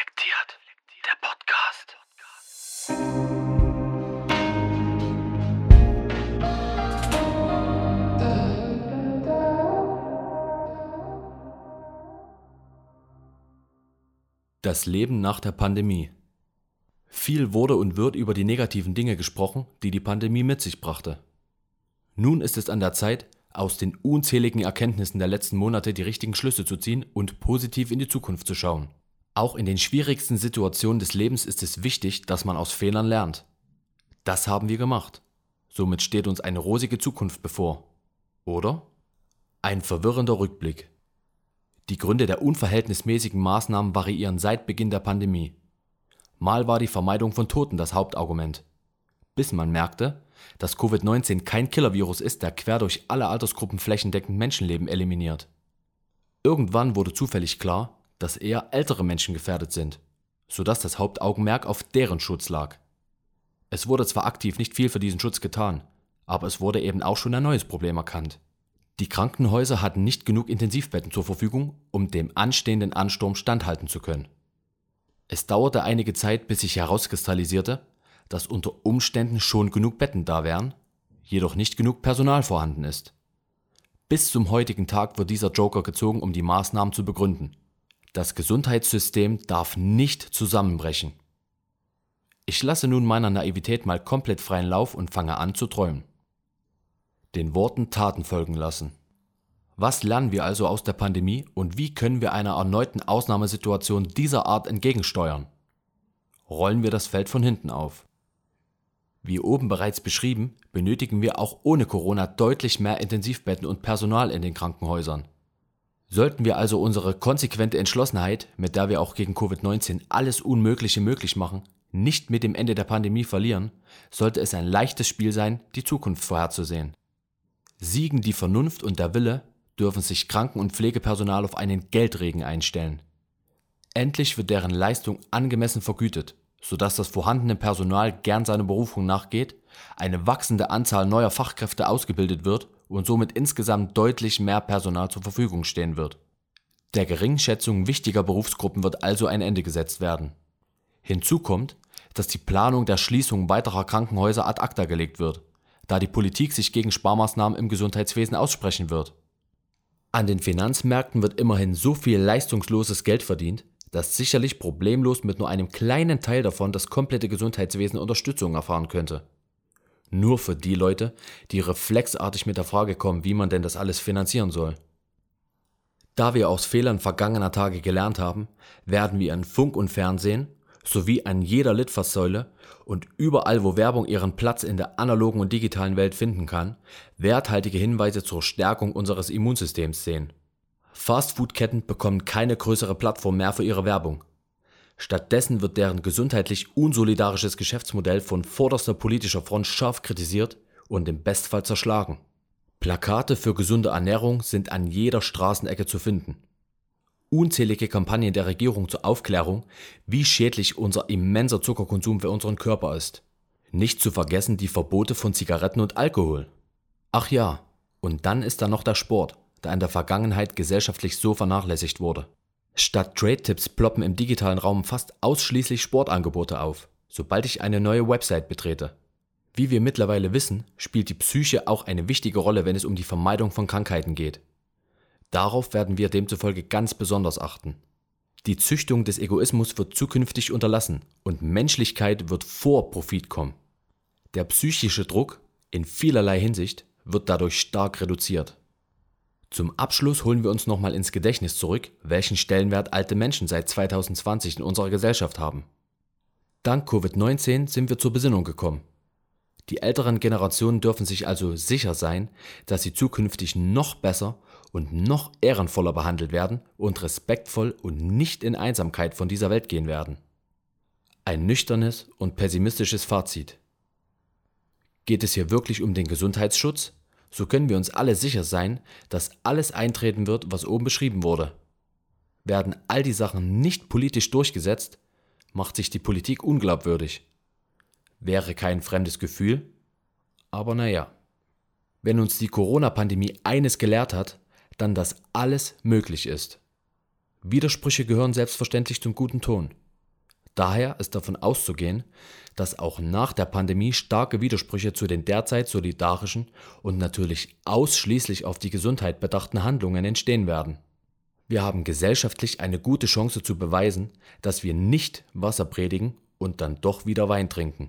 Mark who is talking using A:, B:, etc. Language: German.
A: Reflektiert. Der Podcast.
B: Das Leben nach der Pandemie. Viel wurde und wird über die negativen Dinge gesprochen, die die Pandemie mit sich brachte. Nun ist es an der Zeit, aus den unzähligen Erkenntnissen der letzten Monate die richtigen Schlüsse zu ziehen und positiv in die Zukunft zu schauen. Auch in den schwierigsten Situationen des Lebens ist es wichtig, dass man aus Fehlern lernt. Das haben wir gemacht. Somit steht uns eine rosige Zukunft bevor. Oder? Ein verwirrender Rückblick. Die Gründe der unverhältnismäßigen Maßnahmen variieren seit Beginn der Pandemie. Mal war die Vermeidung von Toten das Hauptargument. Bis man merkte, dass Covid-19 kein Killervirus ist, der quer durch alle Altersgruppen flächendeckend Menschenleben eliminiert. Irgendwann wurde zufällig klar, dass eher ältere Menschen gefährdet sind, sodass das Hauptaugenmerk auf deren Schutz lag. Es wurde zwar aktiv nicht viel für diesen Schutz getan, aber es wurde eben auch schon ein neues Problem erkannt. Die Krankenhäuser hatten nicht genug Intensivbetten zur Verfügung, um dem anstehenden Ansturm standhalten zu können. Es dauerte einige Zeit, bis sich herauskristallisierte, dass unter Umständen schon genug Betten da wären, jedoch nicht genug Personal vorhanden ist. Bis zum heutigen Tag wird dieser Joker gezogen, um die Maßnahmen zu begründen. Das Gesundheitssystem darf nicht zusammenbrechen. Ich lasse nun meiner Naivität mal komplett freien Lauf und fange an zu träumen. Den Worten Taten folgen lassen. Was lernen wir also aus der Pandemie und wie können wir einer erneuten Ausnahmesituation dieser Art entgegensteuern? Rollen wir das Feld von hinten auf. Wie oben bereits beschrieben, benötigen wir auch ohne Corona deutlich mehr Intensivbetten und Personal in den Krankenhäusern. Sollten wir also unsere konsequente Entschlossenheit, mit der wir auch gegen Covid-19 alles Unmögliche möglich machen, nicht mit dem Ende der Pandemie verlieren, sollte es ein leichtes Spiel sein, die Zukunft vorherzusehen. Siegen die Vernunft und der Wille, dürfen sich Kranken- und Pflegepersonal auf einen Geldregen einstellen. Endlich wird deren Leistung angemessen vergütet sodass das vorhandene Personal gern seiner Berufung nachgeht, eine wachsende Anzahl neuer Fachkräfte ausgebildet wird und somit insgesamt deutlich mehr Personal zur Verfügung stehen wird. Der Geringschätzung wichtiger Berufsgruppen wird also ein Ende gesetzt werden. Hinzu kommt, dass die Planung der Schließung weiterer Krankenhäuser ad acta gelegt wird, da die Politik sich gegen Sparmaßnahmen im Gesundheitswesen aussprechen wird. An den Finanzmärkten wird immerhin so viel leistungsloses Geld verdient, das sicherlich problemlos mit nur einem kleinen Teil davon das komplette Gesundheitswesen Unterstützung erfahren könnte. Nur für die Leute, die reflexartig mit der Frage kommen, wie man denn das alles finanzieren soll. Da wir aus Fehlern vergangener Tage gelernt haben, werden wir in Funk und Fernsehen sowie an jeder Litfaßsäule und überall, wo Werbung ihren Platz in der analogen und digitalen Welt finden kann, werthaltige Hinweise zur Stärkung unseres Immunsystems sehen. Fastfood-Ketten bekommen keine größere Plattform mehr für ihre Werbung. Stattdessen wird deren gesundheitlich unsolidarisches Geschäftsmodell von vorderster politischer Front scharf kritisiert und im Bestfall zerschlagen. Plakate für gesunde Ernährung sind an jeder Straßenecke zu finden. Unzählige Kampagnen der Regierung zur Aufklärung, wie schädlich unser immenser Zuckerkonsum für unseren Körper ist. Nicht zu vergessen die Verbote von Zigaretten und Alkohol. Ach ja, und dann ist da noch der Sport der in der Vergangenheit gesellschaftlich so vernachlässigt wurde. Statt Trade-Tipps ploppen im digitalen Raum fast ausschließlich Sportangebote auf, sobald ich eine neue Website betrete. Wie wir mittlerweile wissen, spielt die Psyche auch eine wichtige Rolle, wenn es um die Vermeidung von Krankheiten geht. Darauf werden wir demzufolge ganz besonders achten. Die Züchtung des Egoismus wird zukünftig unterlassen und Menschlichkeit wird vor Profit kommen. Der psychische Druck, in vielerlei Hinsicht, wird dadurch stark reduziert. Zum Abschluss holen wir uns nochmal ins Gedächtnis zurück, welchen Stellenwert alte Menschen seit 2020 in unserer Gesellschaft haben. Dank Covid-19 sind wir zur Besinnung gekommen. Die älteren Generationen dürfen sich also sicher sein, dass sie zukünftig noch besser und noch ehrenvoller behandelt werden und respektvoll und nicht in Einsamkeit von dieser Welt gehen werden. Ein nüchternes und pessimistisches Fazit. Geht es hier wirklich um den Gesundheitsschutz so können wir uns alle sicher sein, dass alles eintreten wird, was oben beschrieben wurde. Werden all die Sachen nicht politisch durchgesetzt, macht sich die Politik unglaubwürdig. Wäre kein fremdes Gefühl, aber naja. Wenn uns die Corona-Pandemie eines gelehrt hat, dann dass alles möglich ist. Widersprüche gehören selbstverständlich zum guten Ton. Daher ist davon auszugehen, dass auch nach der Pandemie starke Widersprüche zu den derzeit solidarischen und natürlich ausschließlich auf die Gesundheit bedachten Handlungen entstehen werden. Wir haben gesellschaftlich eine gute Chance zu beweisen, dass wir nicht Wasser predigen und dann doch wieder Wein trinken.